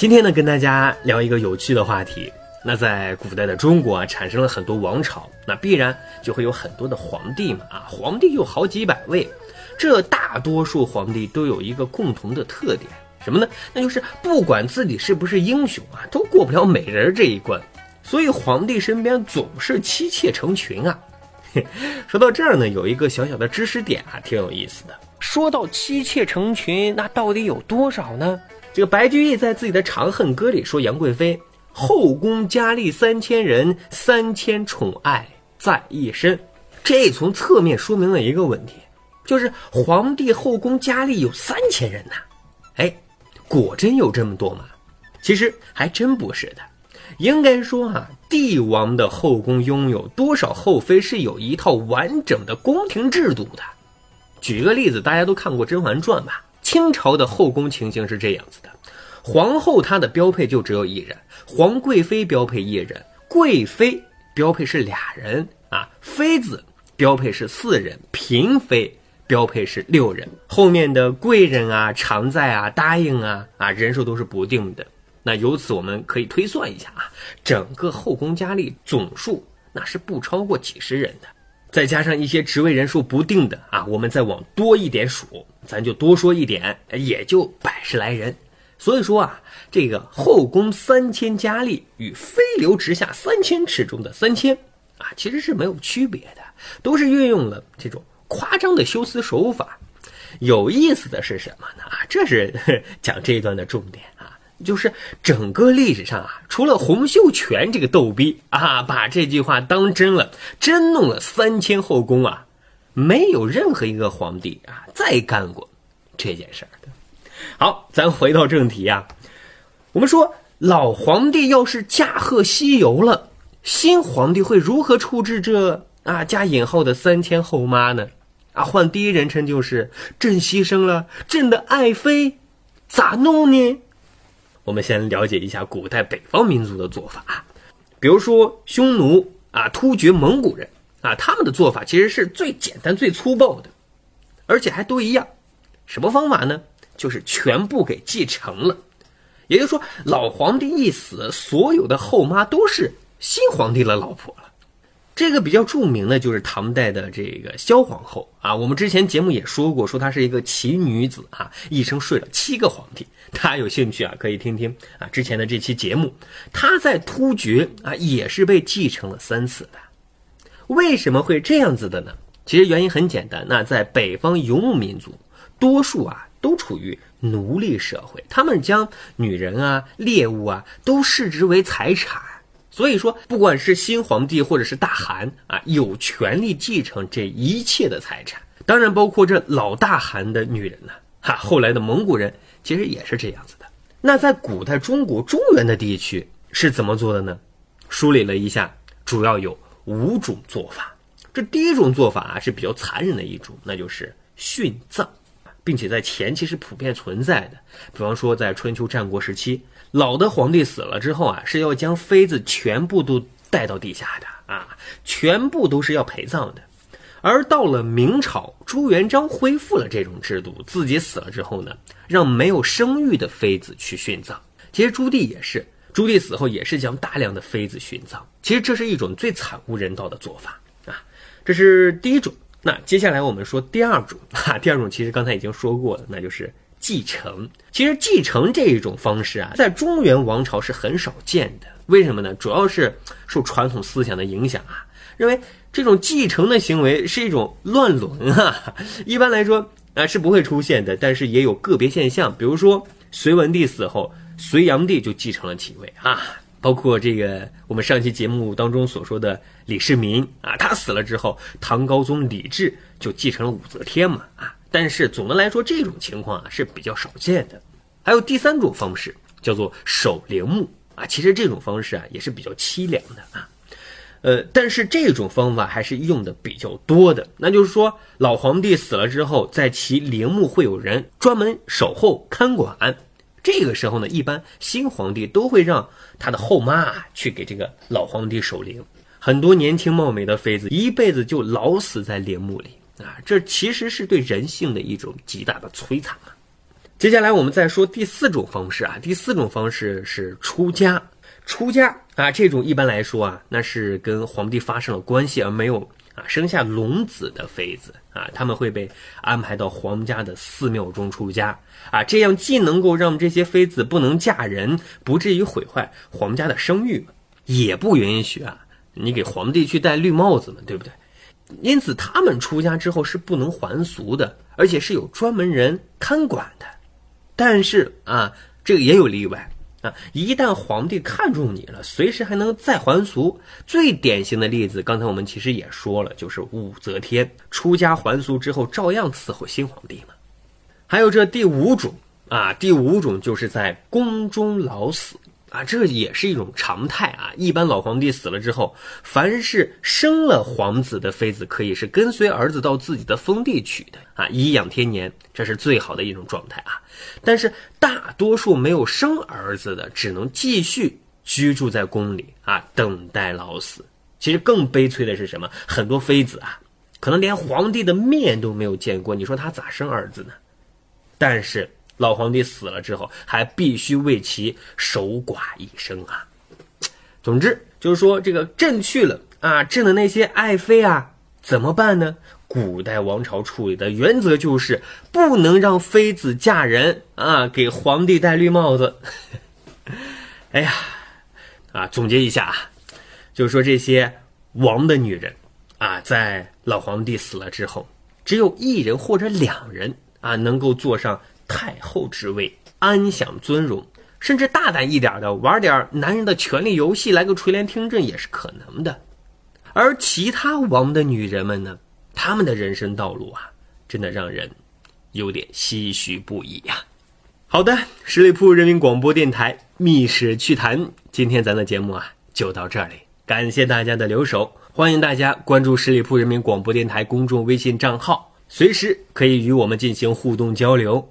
今天呢，跟大家聊一个有趣的话题。那在古代的中国啊，产生了很多王朝，那必然就会有很多的皇帝嘛啊，皇帝有好几百位。这大多数皇帝都有一个共同的特点，什么呢？那就是不管自己是不是英雄啊，都过不了美人这一关。所以皇帝身边总是妻妾成群啊。说到这儿呢，有一个小小的知识点啊，挺有意思的。说到妻妾成群，那到底有多少呢？这个白居易在自己的《长恨歌》里说：“杨贵妃后宫佳丽三千人，三千宠爱在一身。”这从侧面说明了一个问题，就是皇帝后宫佳丽有三千人呐。哎，果真有这么多吗？其实还真不是的。应该说啊，帝王的后宫拥有多少后妃是有一套完整的宫廷制度的。举个例子，大家都看过《甄嬛传》吧？清朝的后宫情形是这样子的：皇后她的标配就只有一人，皇贵妃标配一人，贵妃标配是俩人啊，妃子标配是四人，嫔妃标配是六人，后面的贵人啊、常在啊、答应啊啊，人数都是不定的。那由此我们可以推算一下啊，整个后宫佳丽总数那是不超过几十人的，再加上一些职位人数不定的啊，我们再往多一点数，咱就多说一点，也就百十来人。所以说啊，这个后宫三千佳丽与飞流直下三千尺中的三千啊，其实是没有区别的，都是运用了这种夸张的修辞手法。有意思的是什么呢？啊，这是 讲这一段的重点。就是整个历史上啊，除了洪秀全这个逗逼啊，把这句话当真了，真弄了三千后宫啊，没有任何一个皇帝啊再干过这件事儿的。好，咱回到正题啊，我们说老皇帝要是驾鹤西游了，新皇帝会如何处置这啊加引号的三千后妈呢？啊，换第一人称就是朕牺牲了朕的爱妃，咋弄呢？我们先了解一下古代北方民族的做法，比如说匈奴啊、突厥、蒙古人啊，他们的做法其实是最简单、最粗暴的，而且还都一样。什么方法呢？就是全部给继承了。也就是说，老皇帝一死，所有的后妈都是新皇帝的老婆了。这个比较著名的就是唐代的这个萧皇后啊，我们之前节目也说过，说她是一个奇女子啊，一生睡了七个皇帝。大家有兴趣啊，可以听听啊之前的这期节目。她在突厥啊也是被继承了三次的。为什么会这样子的呢？其实原因很简单，那在北方游牧民族，多数啊都处于奴隶社会，他们将女人啊、猎物啊都视之为财产。所以说，不管是新皇帝或者是大汗啊，有权利继承这一切的财产，当然包括这老大汗的女人呢。哈，后来的蒙古人其实也是这样子的。那在古代中国中原的地区是怎么做的呢？梳理了一下，主要有五种做法。这第一种做法啊是比较残忍的一种，那就是殉葬，并且在前期是普遍存在的。比方说在春秋战国时期。老的皇帝死了之后啊，是要将妃子全部都带到地下的啊，全部都是要陪葬的。而到了明朝，朱元璋恢复了这种制度，自己死了之后呢，让没有生育的妃子去殉葬。其实朱棣也是，朱棣死后也是将大量的妃子殉葬。其实这是一种最惨无人道的做法啊。这是第一种。那接下来我们说第二种啊，第二种其实刚才已经说过了，那就是。继承其实继承这一种方式啊，在中原王朝是很少见的。为什么呢？主要是受传统思想的影响啊，认为这种继承的行为是一种乱伦啊。一般来说啊是不会出现的，但是也有个别现象。比如说隋文帝死后，隋炀帝就继承了其位啊。包括这个我们上期节目当中所说的李世民啊，他死了之后，唐高宗李治就继承了武则天嘛啊。但是总的来说，这种情况啊是比较少见的。还有第三种方式，叫做守陵墓啊。其实这种方式啊也是比较凄凉的啊。呃，但是这种方法还是用的比较多的，那就是说老皇帝死了之后，在其陵墓会有人专门守候看管。这个时候呢，一般新皇帝都会让他的后妈去给这个老皇帝守灵。很多年轻貌美的妃子一辈子就老死在陵墓里啊，这其实是对人性的一种极大的摧残啊。接下来我们再说第四种方式啊，第四种方式是出家。出家啊，这种一般来说啊，那是跟皇帝发生了关系而没有啊生下龙子的妃子啊，他们会被安排到皇家的寺庙中出家啊，这样既能够让这些妃子不能嫁人，不至于毁坏皇家的声誉，也不允许啊。你给皇帝去戴绿帽子嘛，对不对？因此，他们出家之后是不能还俗的，而且是有专门人看管的。但是啊，这个也有例外啊。一旦皇帝看中你了，随时还能再还俗。最典型的例子，刚才我们其实也说了，就是武则天出家还俗之后，照样伺候新皇帝嘛。还有这第五种啊，第五种就是在宫中老死。啊，这也是一种常态啊！一般老皇帝死了之后，凡是生了皇子的妃子，可以是跟随儿子到自己的封地去的啊，颐养天年，这是最好的一种状态啊。但是大多数没有生儿子的，只能继续居住在宫里啊，等待老死。其实更悲催的是什么？很多妃子啊，可能连皇帝的面都没有见过，你说他咋生儿子呢？但是。老皇帝死了之后，还必须为其守寡一生啊！总之就是说，这个朕去了啊，朕的那些爱妃啊，怎么办呢？古代王朝处理的原则就是不能让妃子嫁人啊，给皇帝戴绿帽子。哎呀，啊，总结一下啊，就是说这些王的女人啊，在老皇帝死了之后，只有一人或者两人啊，能够坐上。太后之位，安享尊荣，甚至大胆一点的玩点男人的权力游戏，来个垂帘听政也是可能的。而其他王的女人们呢，他们的人生道路啊，真的让人有点唏嘘不已呀。好的，十里铺人民广播电台《密室趣谈》，今天咱的节目啊就到这里，感谢大家的留守，欢迎大家关注十里铺人民广播电台公众微信账号，随时可以与我们进行互动交流。